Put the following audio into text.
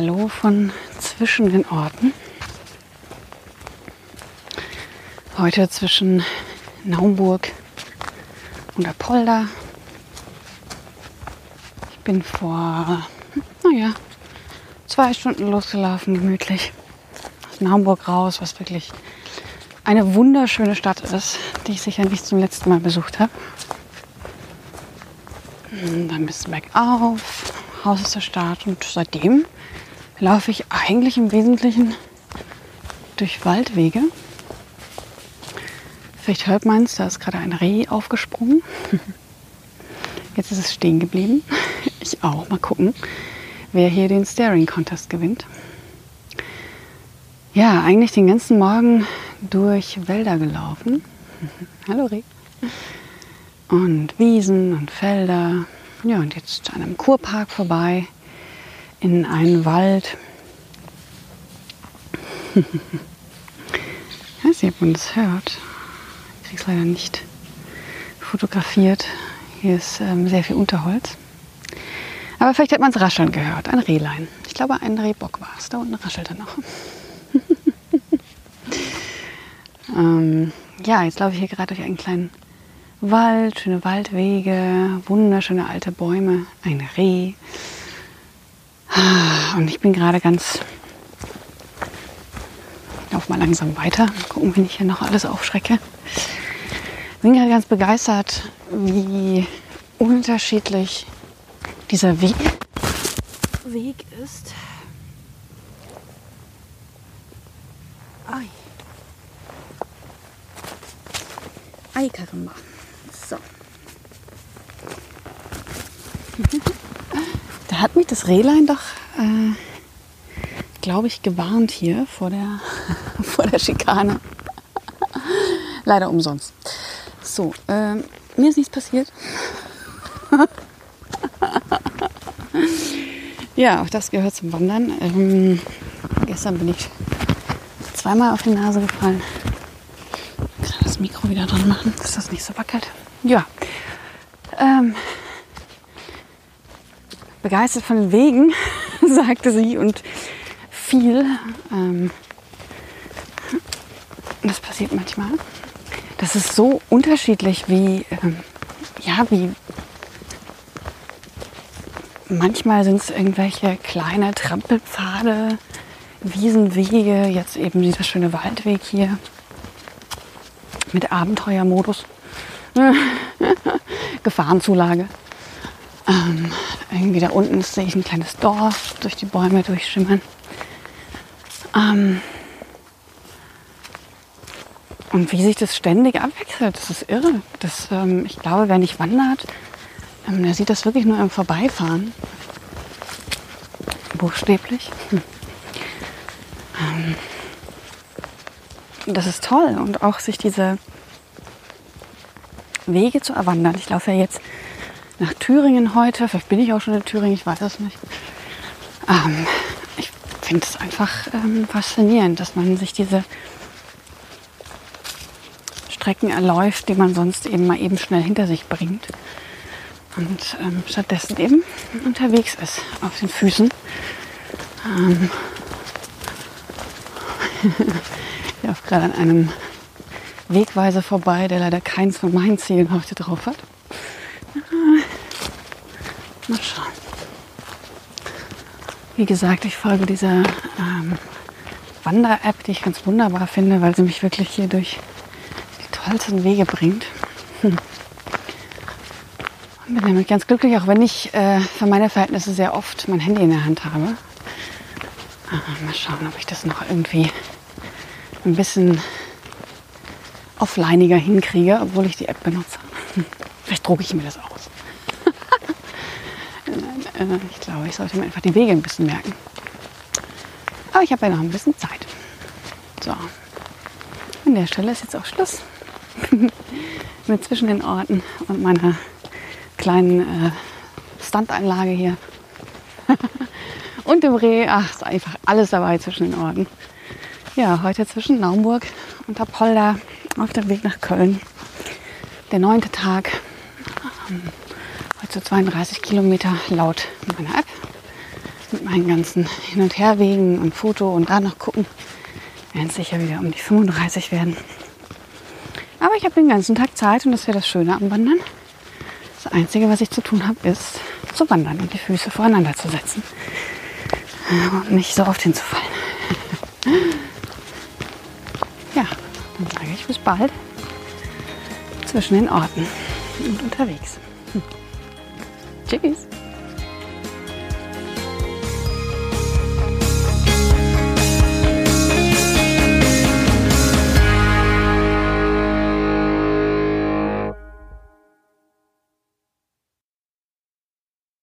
Hallo von zwischen den Orten. Heute zwischen Naumburg und Apolda. Ich bin vor, naja, zwei Stunden losgelaufen, gemütlich. Aus Naumburg raus, was wirklich eine wunderschöne Stadt ist, die ich sicher nicht zum letzten Mal besucht habe. Dann ein bergauf, Haus ist der Start und seitdem laufe ich eigentlich im Wesentlichen durch Waldwege. Vielleicht hört man es, da ist gerade ein Reh aufgesprungen. Jetzt ist es stehen geblieben. Ich auch. Mal gucken, wer hier den Staring Contest gewinnt. Ja, eigentlich den ganzen Morgen durch Wälder gelaufen. Hallo Reh. Und Wiesen und Felder. Ja, und jetzt an einem Kurpark vorbei in einen Wald. ich weiß nicht, ob man das hört. Ich kriege es leider nicht fotografiert. Hier ist ähm, sehr viel Unterholz. Aber vielleicht hat man es rascheln gehört. Ein Rehlein. Ich glaube, ein Rehbock war es. Da unten raschelt er noch. ähm, ja, jetzt laufe ich hier gerade durch einen kleinen Wald, schöne Waldwege, wunderschöne alte Bäume, ein Reh. Und ich bin gerade ganz. Ich laufe mal langsam weiter. Gucken, wenn ich hier noch alles aufschrecke. Ich bin gerade ganz begeistert, wie unterschiedlich dieser Weg, Weg ist. Ei. Ei, Karamba. So. Hat mich das Rehlein doch, äh, glaube ich, gewarnt hier vor der, vor der Schikane. Leider umsonst. So, äh, mir ist nichts passiert. ja, auch das gehört zum Wandern. Ähm, gestern bin ich zweimal auf die Nase gefallen. Ich kann das Mikro wieder dran machen, dass das nicht so wackelt. Ja. Ähm, begeistert von den Wegen, sagte sie, und viel. Ähm, das passiert manchmal. Das ist so unterschiedlich, wie, ähm, ja, wie. Manchmal sind es irgendwelche kleine Trampelpfade, Wiesenwege, jetzt eben dieser schöne Waldweg hier mit Abenteuermodus, Gefahrenzulage. Ähm, irgendwie da unten sehe ich ein kleines Dorf durch die Bäume durchschimmern. Ähm, und wie sich das ständig abwechselt, das ist irre. Das, ähm, ich glaube, wer nicht wandert, ähm, der sieht das wirklich nur im Vorbeifahren. Buchstäblich. Hm. Ähm, das ist toll und auch sich diese Wege zu erwandern. Ich laufe ja jetzt nach Thüringen heute. Vielleicht bin ich auch schon in Thüringen, ich weiß es nicht. Ähm, ich finde es einfach ähm, faszinierend, dass man sich diese Strecken erläuft, die man sonst eben mal eben schnell hinter sich bringt. Und ähm, stattdessen eben unterwegs ist auf den Füßen. Ähm ich laufe gerade an einem Wegweiser vorbei, der leider keins von meinen Zielen heute drauf hat. Mal schauen. Wie gesagt, ich folge dieser ähm, Wander-App, die ich ganz wunderbar finde, weil sie mich wirklich hier durch die tollsten Wege bringt. Hm. Bin damit ganz glücklich, auch wenn ich äh, für meine Verhältnisse sehr oft mein Handy in der Hand habe. Äh, mal schauen, ob ich das noch irgendwie ein bisschen offlineiger hinkriege, obwohl ich die App benutze. Vielleicht drucke ich mir das aus. Äh, ich glaube, ich sollte mir einfach die Wege ein bisschen merken. Aber ich habe ja noch ein bisschen Zeit. So, an der Stelle ist jetzt auch Schluss mit zwischen den Orten und meiner kleinen äh, Standeinlage hier. und dem Reh, ach, ist einfach alles dabei zwischen den Orten. Ja, heute zwischen Naumburg und Apolda auf dem Weg nach Köln. Der neunte Tag. Ähm, so 32 Kilometer laut meiner App. Mit meinen ganzen Hin- und Herwegen und Foto und da noch gucken. Werden es sicher wieder um die 35 werden. Aber ich habe den ganzen Tag Zeit und das wäre das Schöne am Wandern. Das Einzige, was ich zu tun habe, ist zu wandern und die Füße voreinander zu setzen. Und nicht so oft hinzufallen. Ja, dann sage ich bis bald zwischen den Orten und unterwegs. Hm. Tschüss.